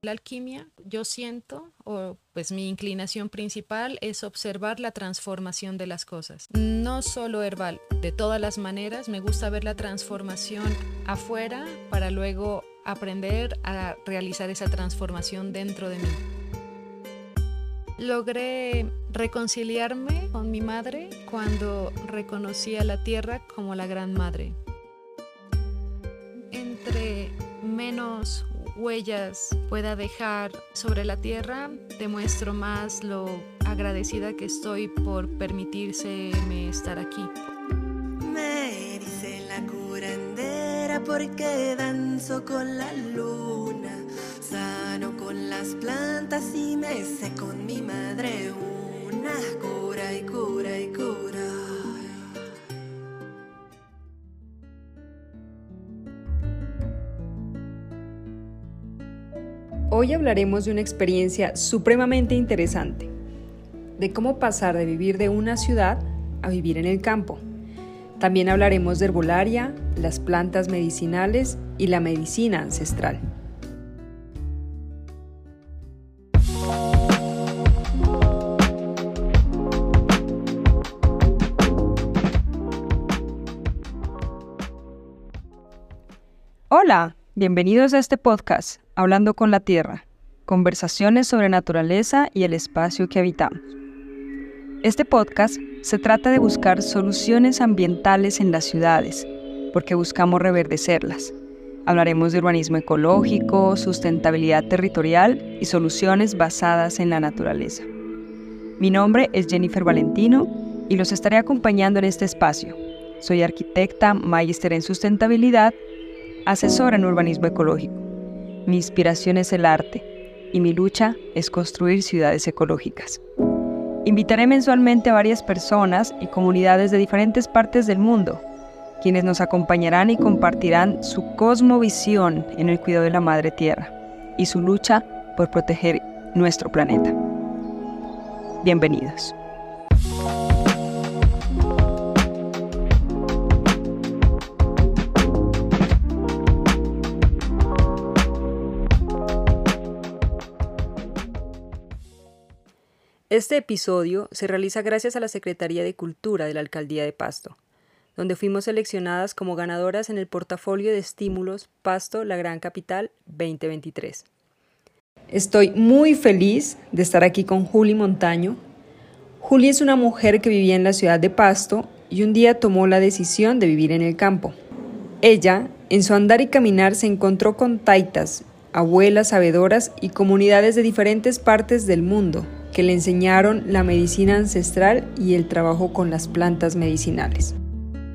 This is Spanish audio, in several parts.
La alquimia, yo siento, o pues mi inclinación principal es observar la transformación de las cosas. No solo herbal, de todas las maneras, me gusta ver la transformación afuera para luego aprender a realizar esa transformación dentro de mí. Logré reconciliarme con mi madre cuando reconocí a la tierra como la gran madre. Entre menos huellas pueda dejar sobre la tierra, demuestro más lo agradecida que estoy por permitírseme estar aquí. Me dice la curandera porque danzo con la luna, sano con las plantas y me sé con mi madre una cura y cura y cura. Hoy hablaremos de una experiencia supremamente interesante, de cómo pasar de vivir de una ciudad a vivir en el campo. También hablaremos de herbolaria, las plantas medicinales y la medicina ancestral. Hola, bienvenidos a este podcast Hablando con la Tierra, conversaciones sobre naturaleza y el espacio que habitamos. Este podcast se trata de buscar soluciones ambientales en las ciudades, porque buscamos reverdecerlas. Hablaremos de urbanismo ecológico, sustentabilidad territorial y soluciones basadas en la naturaleza. Mi nombre es Jennifer Valentino y los estaré acompañando en este espacio. Soy arquitecta, magíster en sustentabilidad, asesora en urbanismo ecológico. Mi inspiración es el arte y mi lucha es construir ciudades ecológicas. Invitaré mensualmente a varias personas y comunidades de diferentes partes del mundo, quienes nos acompañarán y compartirán su cosmovisión en el cuidado de la Madre Tierra y su lucha por proteger nuestro planeta. Bienvenidos. Este episodio se realiza gracias a la Secretaría de Cultura de la Alcaldía de Pasto, donde fuimos seleccionadas como ganadoras en el portafolio de estímulos Pasto, la Gran Capital 2023. Estoy muy feliz de estar aquí con Juli Montaño. Juli es una mujer que vivía en la ciudad de Pasto y un día tomó la decisión de vivir en el campo. Ella, en su andar y caminar, se encontró con taitas, abuelas sabedoras y comunidades de diferentes partes del mundo que le enseñaron la medicina ancestral y el trabajo con las plantas medicinales.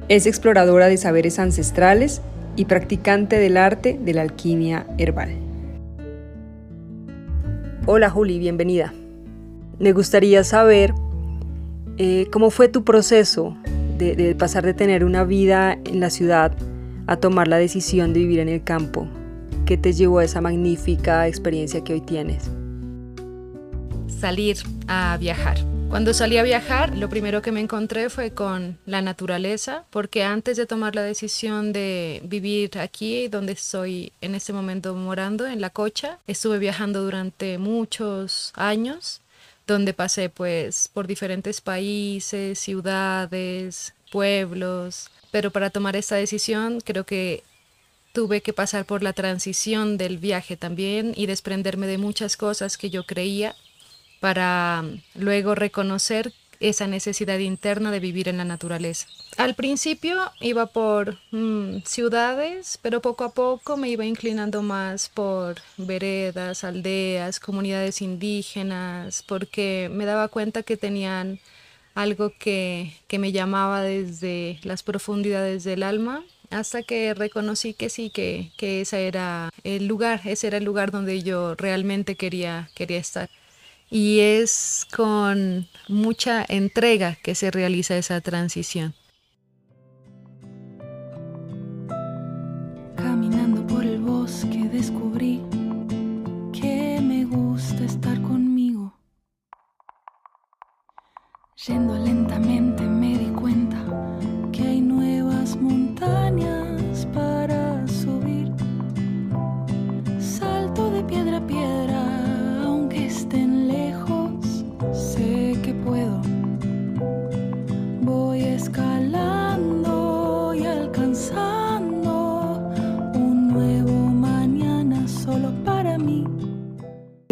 Es exploradora de saberes ancestrales y practicante del arte de la alquimia herbal. Hola Juli, bienvenida. Me gustaría saber eh, cómo fue tu proceso de, de pasar de tener una vida en la ciudad a tomar la decisión de vivir en el campo. ¿Qué te llevó a esa magnífica experiencia que hoy tienes? Salir a viajar. Cuando salí a viajar, lo primero que me encontré fue con la naturaleza, porque antes de tomar la decisión de vivir aquí, donde estoy en este momento morando, en La Cocha, estuve viajando durante muchos años, donde pasé pues por diferentes países, ciudades, pueblos, pero para tomar esta decisión creo que tuve que pasar por la transición del viaje también y desprenderme de muchas cosas que yo creía para luego reconocer esa necesidad interna de vivir en la naturaleza. Al principio iba por mm, ciudades, pero poco a poco me iba inclinando más por veredas, aldeas, comunidades indígenas, porque me daba cuenta que tenían algo que, que me llamaba desde las profundidades del alma hasta que reconocí que sí, que, que ese era el lugar, ese era el lugar donde yo realmente quería, quería estar y es con mucha entrega que se realiza esa transición. Caminando por el bosque descubrí que me gusta estar conmigo. Yendo lentamente me di cuenta que hay nuevas montañas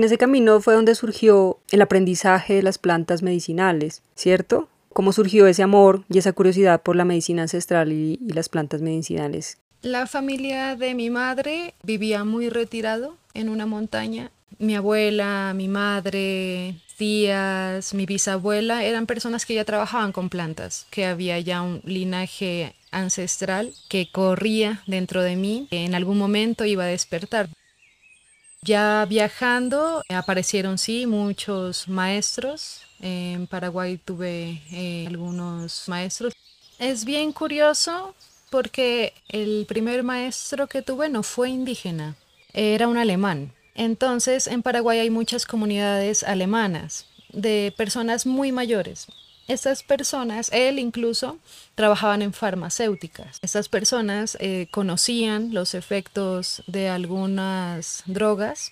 En ese camino fue donde surgió el aprendizaje de las plantas medicinales, ¿cierto? ¿Cómo surgió ese amor y esa curiosidad por la medicina ancestral y, las plantas medicinales? La familia de mi madre vivía muy retirado en una montaña. Mi abuela, mi madre, tías, mi bisabuela eran personas que ya trabajaban con plantas, que había ya un linaje ancestral que corría dentro de mí, que en algún momento iba a despertar. Ya viajando aparecieron sí muchos maestros. En Paraguay tuve eh, algunos maestros. Es bien curioso porque el primer maestro que tuve no fue indígena, era un alemán. Entonces en Paraguay hay muchas comunidades alemanas de personas muy mayores. Estas personas, él incluso, trabajaban en farmacéuticas. Estas personas eh, conocían los efectos de algunas drogas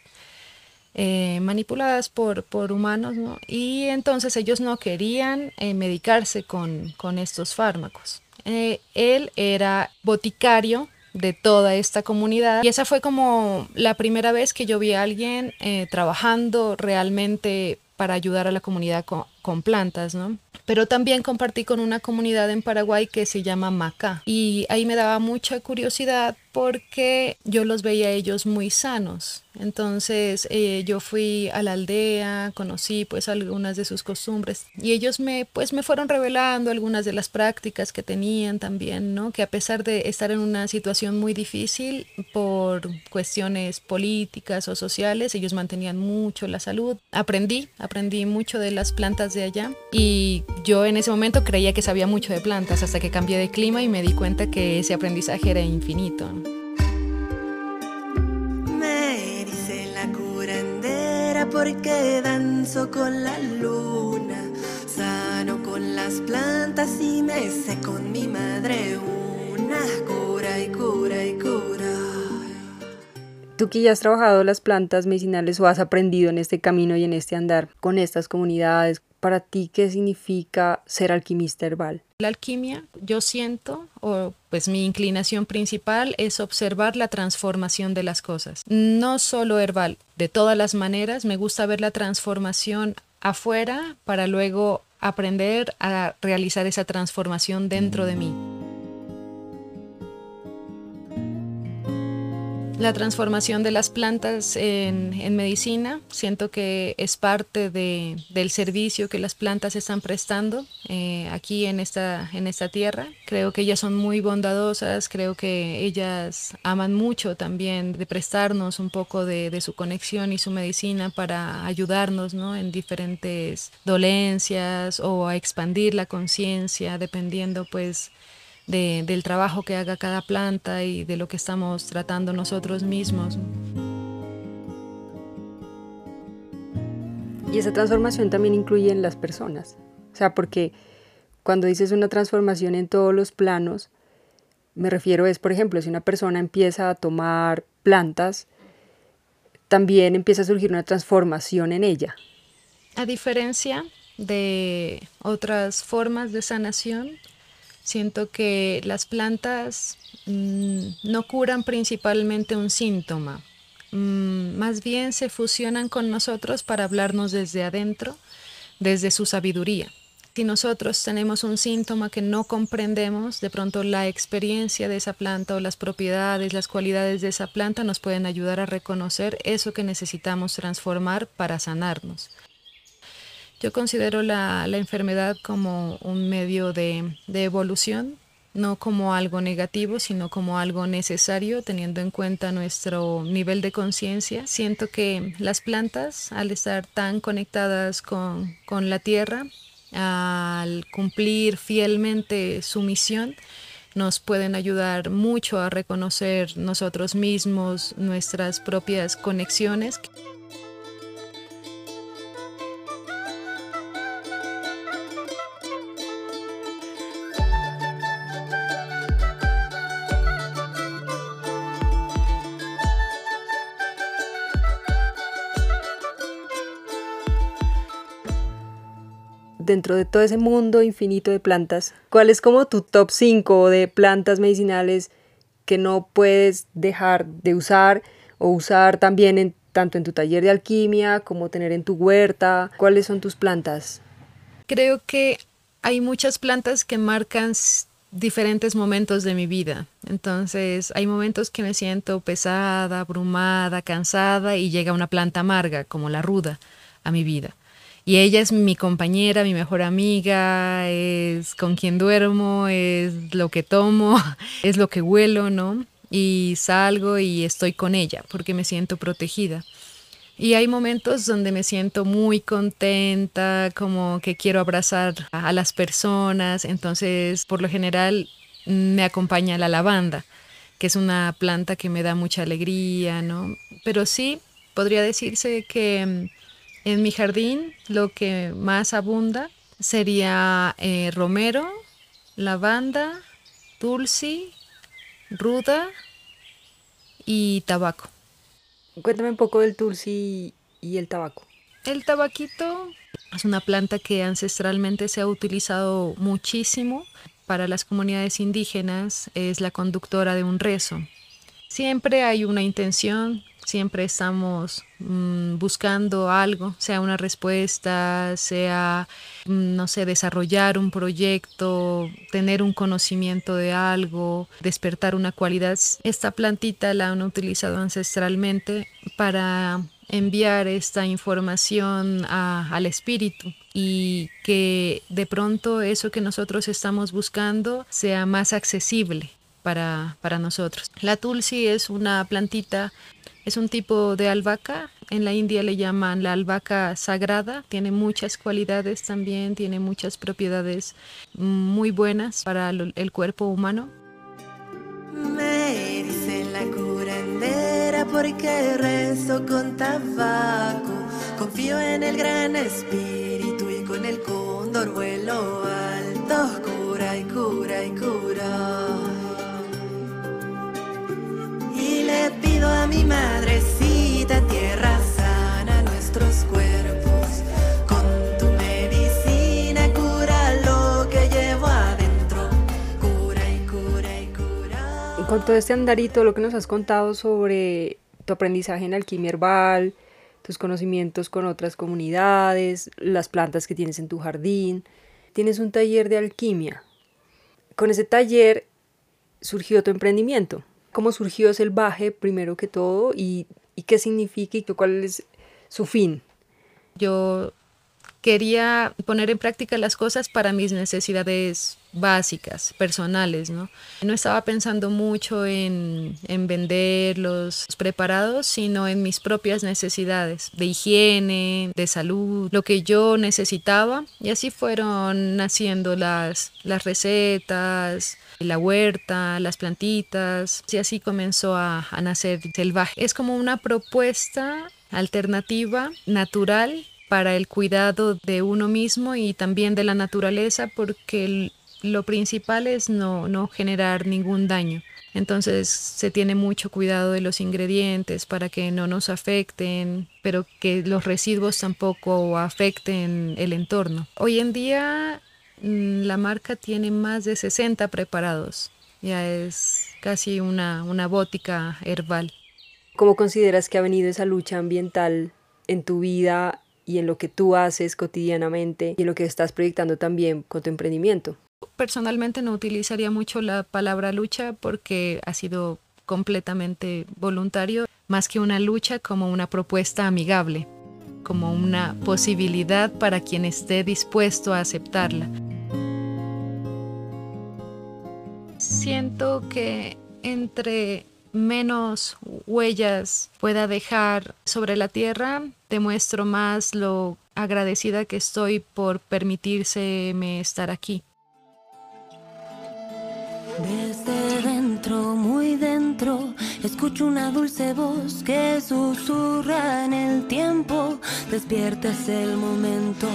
eh, manipuladas por, por humanos, ¿no? y entonces ellos no querían eh, medicarse con, con estos fármacos. Él era boticario de toda esta comunidad y esa fue como la primera vez que yo vi a alguien trabajando realmente para ayudar a la comunidad con, con plantas, ¿no? Pero también compartí con una comunidad en Paraguay que se llama Maca y ahí me daba mucha curiosidad porque yo los veía a ellos muy sanos. Entonces eh, yo fui a la aldea, conocí pues algunas de sus costumbres y ellos me pues me fueron revelando algunas de las prácticas que tenían también, ¿no? Que a pesar de estar en una situación muy difícil por cuestiones políticas o sociales, ellos mantenían mucho la salud. Aprendí, aprendí mucho de las plantas de allá y yo en ese momento creía que sabía mucho de plantas hasta que cambié de clima y me di cuenta que ese aprendizaje era infinito. Me dice la curandera porque danzo con la luna, sano con las plantas y me sé con mi madre una cura y cura y cura. Tú que ya has trabajado las plantas medicinales o has aprendido en este camino y en este andar con estas comunidades, para ti, ¿qué significa ser alquimista herbal? La alquimia, yo siento, o pues mi inclinación principal es observar la transformación de las cosas. No solo herbal, de todas las maneras, me gusta ver la transformación afuera para luego aprender a realizar esa transformación dentro de mí. La transformación de las plantas en, en medicina, siento que es parte de, del servicio que las plantas están prestando eh, aquí en esta, en esta tierra. Creo que ellas son muy bondadosas, creo que ellas aman mucho también de prestarnos un poco de, de su conexión y su medicina para ayudarnos ¿no? en diferentes dolencias o a expandir la conciencia, dependiendo pues de, del trabajo que haga cada planta y de lo que estamos tratando nosotros mismos. Y esa transformación también incluye en las personas. O sea, porque cuando dices una transformación en todos los planos, me refiero es, por ejemplo, si una persona empieza a tomar plantas, también empieza a surgir una transformación en ella. A diferencia de otras formas de sanación, Siento que las plantas mmm, no curan principalmente un síntoma, mmm, más bien se fusionan con nosotros para hablarnos desde adentro, desde su sabiduría. Si nosotros tenemos un síntoma que no comprendemos, de pronto la experiencia de esa planta o las propiedades, las cualidades de esa planta nos pueden ayudar a reconocer eso que necesitamos transformar para sanarnos. Yo considero la, la enfermedad como un medio de, de, evolución, no como algo negativo, sino como algo necesario teniendo en cuenta nuestro nivel de conciencia. Siento que las plantas, al estar tan conectadas con, con la tierra, al cumplir fielmente su misión, nos pueden ayudar mucho a reconocer nosotros mismos nuestras propias conexiones. Dentro de todo ese mundo infinito de plantas, ¿cuál es como tu top 5 de plantas medicinales que no puedes dejar de usar o usar también en, tanto en tu taller de alquimia como tener en tu huerta? ¿Cuáles son tus plantas? Creo que hay muchas plantas que marcan diferentes momentos de mi vida. Entonces, hay momentos que me siento pesada, abrumada, cansada y llega una planta amarga como la ruda a mi vida. Y ella es mi compañera, mi mejor amiga, es con quien duermo, es lo que tomo, es lo que huelo, ¿no? Y salgo y estoy con ella porque me siento protegida. Y hay momentos donde me siento muy contenta, como que quiero abrazar a las personas. Entonces, por lo general, me acompaña la lavanda, que es una planta que me da mucha alegría, ¿no? Pero sí, podría decirse que mm, en mi jardín lo que más abunda sería eh, romero, lavanda, tulsi, ruda y tabaco. Cuéntame un poco del tulsi y el tabaco. El tabaquito es una planta que ancestralmente se ha utilizado muchísimo para las comunidades indígenas, es la conductora de un rezo. Siempre hay una intención, siempre estamos mm, buscando algo, sea una respuesta, sea, mm, no sé, desarrollar un proyecto, tener un conocimiento de algo, despertar una cualidad. Esta plantita la han utilizado ancestralmente para enviar esta información al espíritu y que de pronto eso que nosotros estamos buscando sea más accesible para, para nosotros. La tulsi es una plantita es un tipo de albahaca, en la India le llaman la albahaca sagrada, tiene muchas cualidades también, tiene muchas propiedades muy buenas para el cuerpo humano. Me dice la curandera porque rezo con tabaco, confío en el gran espíritu y con el cóndor vuelo alto, cura y cura y cura Con todo este andarito, lo que nos has contado sobre tu aprendizaje en alquimia herbal, tus conocimientos con otras comunidades, las plantas que tienes en tu jardín, tienes un taller de alquimia. Con ese taller surgió tu emprendimiento cómo surgió ese baje primero que todo y, y qué significa y cuál es su fin. Yo quería poner en práctica las cosas para mis necesidades básicas, personales, ¿no? Estaba pensando mucho en, en, vender los preparados, sino en mis propias necesidades de higiene, de salud, lo que yo necesitaba. Y así fueron naciendo las, las recetas, la huerta, las plantitas, y así comenzó a, a nacer Selvaje. Es como una propuesta alternativa, natural, para el cuidado de uno mismo y también de la naturaleza, porque lo principal es no, no generar ningún daño. Entonces se tiene mucho cuidado de los ingredientes para que no nos afecten, pero que los residuos tampoco afecten el entorno. Hoy en día mm, la marca tiene más de 60 preparados. Ya es casi una, una bótica herbal. ¿Cómo consideras que ha venido esa lucha ambiental en tu vida y en lo que tú haces cotidianamente y en lo que estás proyectando también con tu emprendimiento. Personalmente no utilizaría mucho la palabra lucha porque ha sido completamente voluntario, más que una lucha como una propuesta amigable, como una posibilidad para quien esté dispuesto a aceptarla. Siento que entre menos huellas pueda dejar sobre la tierra, demuestro más lo agradecida que estoy por permitírseme estar aquí. Desde dentro, muy dentro, escucho una dulce voz que susurra en el tiempo. Despiertas el momento,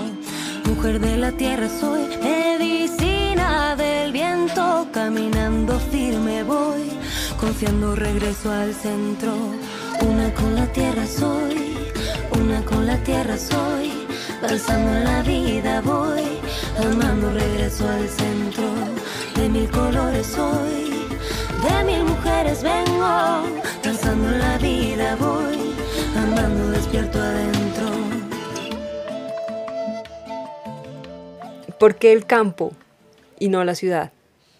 mujer de la tierra soy, medicina del viento, caminando firme voy confiando regreso al centro. Una con la tierra soy, una con la tierra soy, balsando la vida voy, amando regreso al centro. De mil colores hoy, de mil mujeres vengo, danzando la vida voy, amando despierto adentro. ¿Por qué el campo y no la ciudad?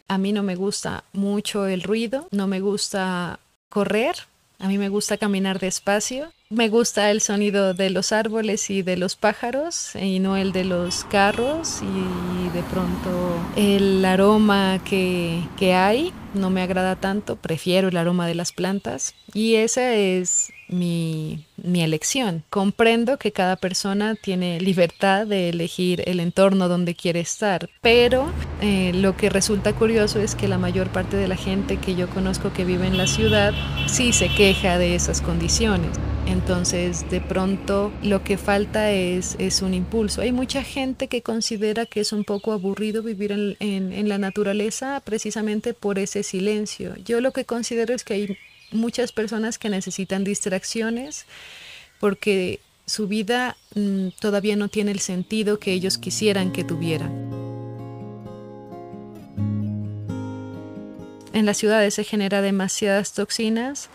A mí no me gusta mucho el ruido, no me gusta correr, a mí me gusta caminar despacio. Me gusta el sonido de los árboles y de los pájaros y no el de los carros y de pronto el aroma que, que hay no me agrada tanto, prefiero el aroma de las plantas y esa es mi, mi, elección. Comprendo que cada persona tiene libertad de elegir el entorno donde quiere estar, pero eh, lo que resulta curioso es que la mayor parte de la gente que yo conozco que vive en la ciudad sí se queja de esas condiciones. Entonces, de pronto, lo que falta es, es un impulso. Hay mucha gente que considera que es un poco aburrido vivir en, la naturaleza precisamente por ese silencio. Yo lo que considero es que hay muchas personas que necesitan distracciones porque su vida mmm, todavía no tiene el sentido que ellos quisieran que tuviera. En las ciudades se genera demasiadas toxinas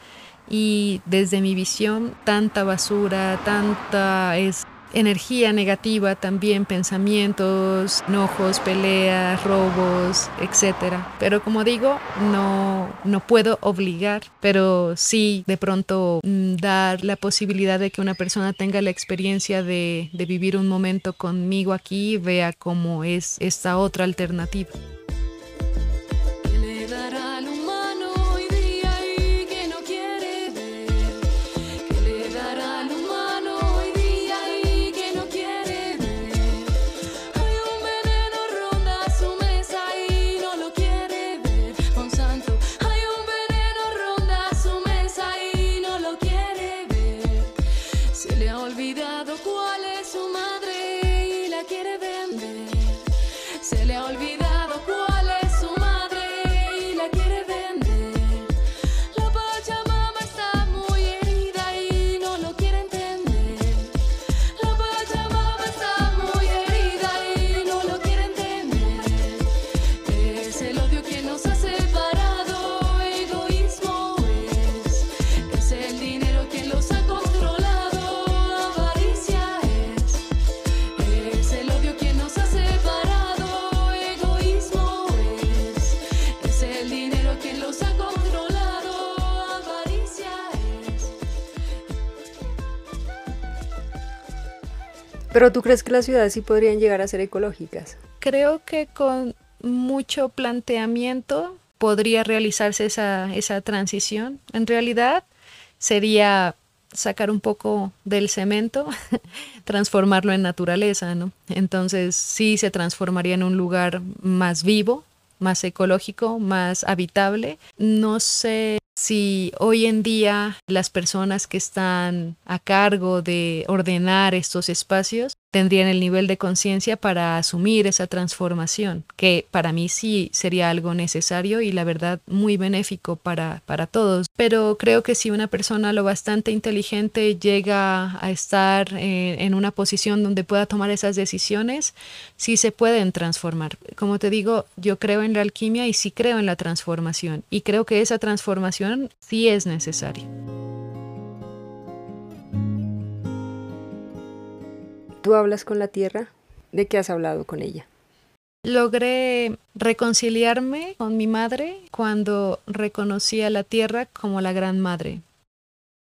y desde mi visión tanta basura, tanta es energía negativa también, pensamientos, enojos, peleas, robos, etc. Pero como digo, no, no puedo obligar, pero sí de pronto mm, dar la posibilidad de que una persona tenga la experiencia de, de vivir un momento conmigo aquí y vea cómo es esta otra alternativa. Pero tú crees que las ciudades sí podrían llegar a ser ecológicas? Creo que con mucho planteamiento podría realizarse esa, esa transición. En realidad sería sacar un poco del cemento, transformarlo en naturaleza, ¿no? Entonces sí se transformaría en un lugar más vivo, más ecológico, más habitable. No sé si hoy en día las personas que están a cargo de ordenar estos espacios tendrían el nivel de conciencia para asumir esa transformación, que para mí sí sería algo necesario y la verdad muy benéfico para, para todos. Pero creo que si una persona lo bastante inteligente llega a estar eh, en una posición donde pueda tomar esas decisiones, sí se pueden transformar. Como te digo, yo creo en la alquimia y sí creo en la transformación y creo que esa transformación sí es necesaria. ¿Tú hablas con la tierra? ¿De qué has hablado con ella? Logré reconciliarme con mi madre cuando reconocí a la tierra como la gran madre.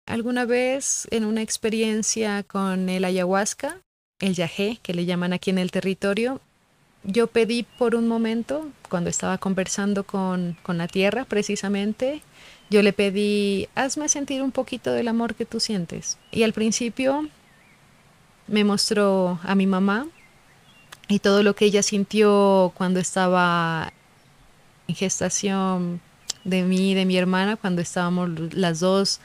Alguna vez en una experiencia con el ayahuasca, el yagé, que le llaman aquí en el territorio, yo pedí por un momento, cuando estaba conversando con, con la tierra precisamente, yo le pedí, hazme sentir un poquito del amor que tú sientes. Y al principio me mostró a mi mamá y todo lo que ella sintió cuando estaba en gestación de mí y de mi hermana, cuando estábamos las dos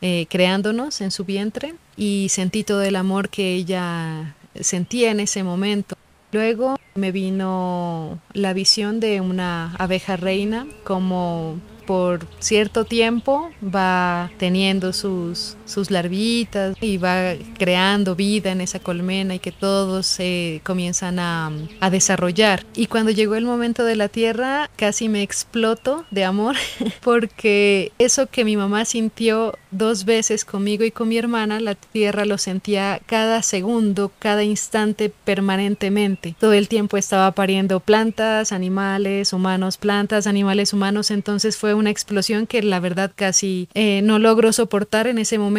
eh, creándonos en su vientre y sentí todo el amor que ella sentía en ese momento. Luego me vino la visión de una abeja reina como por cierto tiempo va teniendo sus sus larvitas y va creando vida en esa colmena y que todos se comienzan a, a desarrollar. Y cuando llegó el momento de la tierra, casi me exploto de amor porque eso que mi mamá sintió dos veces conmigo y con mi hermana, la tierra lo sentía cada segundo, cada instante permanentemente. Todo el tiempo estaba pariendo plantas, animales, humanos, plantas, animales, humanos. Entonces fue una explosión que la verdad casi eh, no logro soportar en ese momento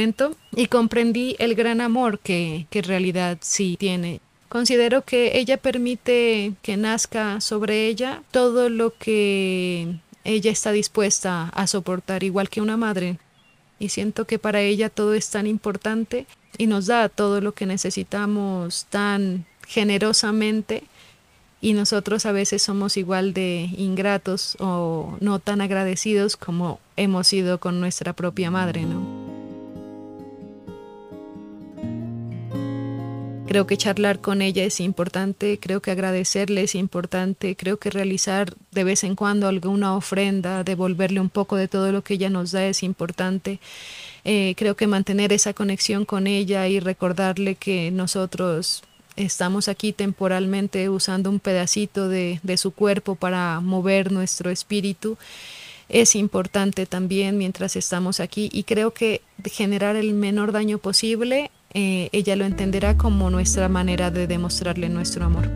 y comprendí el gran amor que, que en realidad sí tiene Considero que ella permite que nazca sobre ella todo lo que ella está dispuesta a soportar, igual que una madre. Y siento que para ella todo es tan importante y nos da todo lo que necesitamos tan generosamente y nosotros a veces somos igual de ingratos o no tan agradecidos como hemos sido con nuestra propia madre, ¿no? Creo que charlar con ella es importante, creo que agradecerle es importante, creo que realizar de vez en cuando alguna ofrenda, devolverle un poco de todo lo que ella nos da es importante. Eh, creo que mantener esa conexión con ella y recordarle que nosotros estamos aquí temporalmente usando un pedacito de, de su cuerpo para mover nuestro espíritu es importante también mientras estamos aquí y creo que generar el menor daño posible eh, ella lo entenderá como nuestra manera de demostrarle nuestro amor.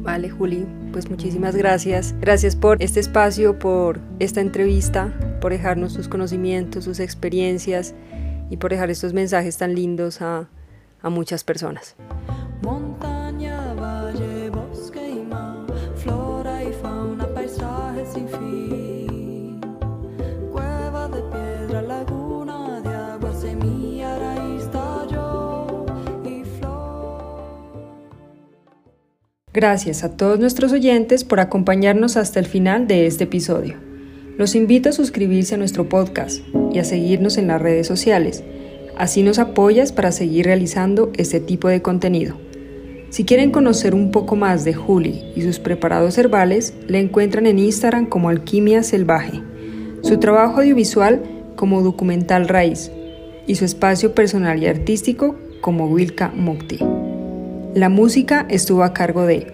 Vale, Juli, pues muchísimas gracias. Gracias por este espacio, por esta entrevista, por dejarnos sus conocimientos, sus experiencias y por dejar estos mensajes tan lindos a, a muchas personas. Montaña, Gracias a todos nuestros oyentes por acompañarnos hasta el final de este episodio. Los invito a suscribirse a nuestro podcast y a seguirnos en las redes sociales. Así nos apoyas para seguir realizando este tipo de contenido. Si quieren conocer un poco más de Juli y sus preparados herbales, le encuentran en Instagram como Alquimia Selvaje, su trabajo audiovisual como Documental Raíz y su espacio personal y artístico como Wilka Mukti. La música estuvo a cargo de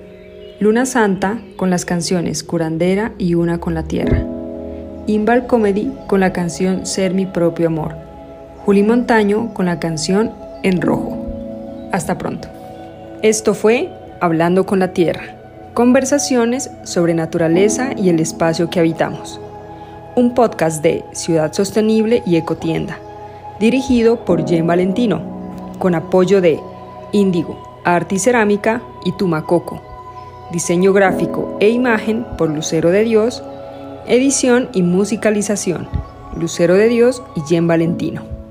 Luna Santa con las canciones Curandera y Una con la Tierra, Imbal Comedy con la canción Ser mi propio amor, Juli Montaño con la canción En Rojo. Hasta pronto. Esto fue Hablando con la Tierra, conversaciones sobre naturaleza y el espacio que habitamos. Un podcast de Ciudad Sostenible y Ecotienda, dirigido por Jen Valentino, con apoyo de Índigo, Arte y Cerámica y Tumacoco. Diseño gráfico e imagen por Lucero de Dios. Edición y musicalización, Lucero de Dios y Jen Valentino.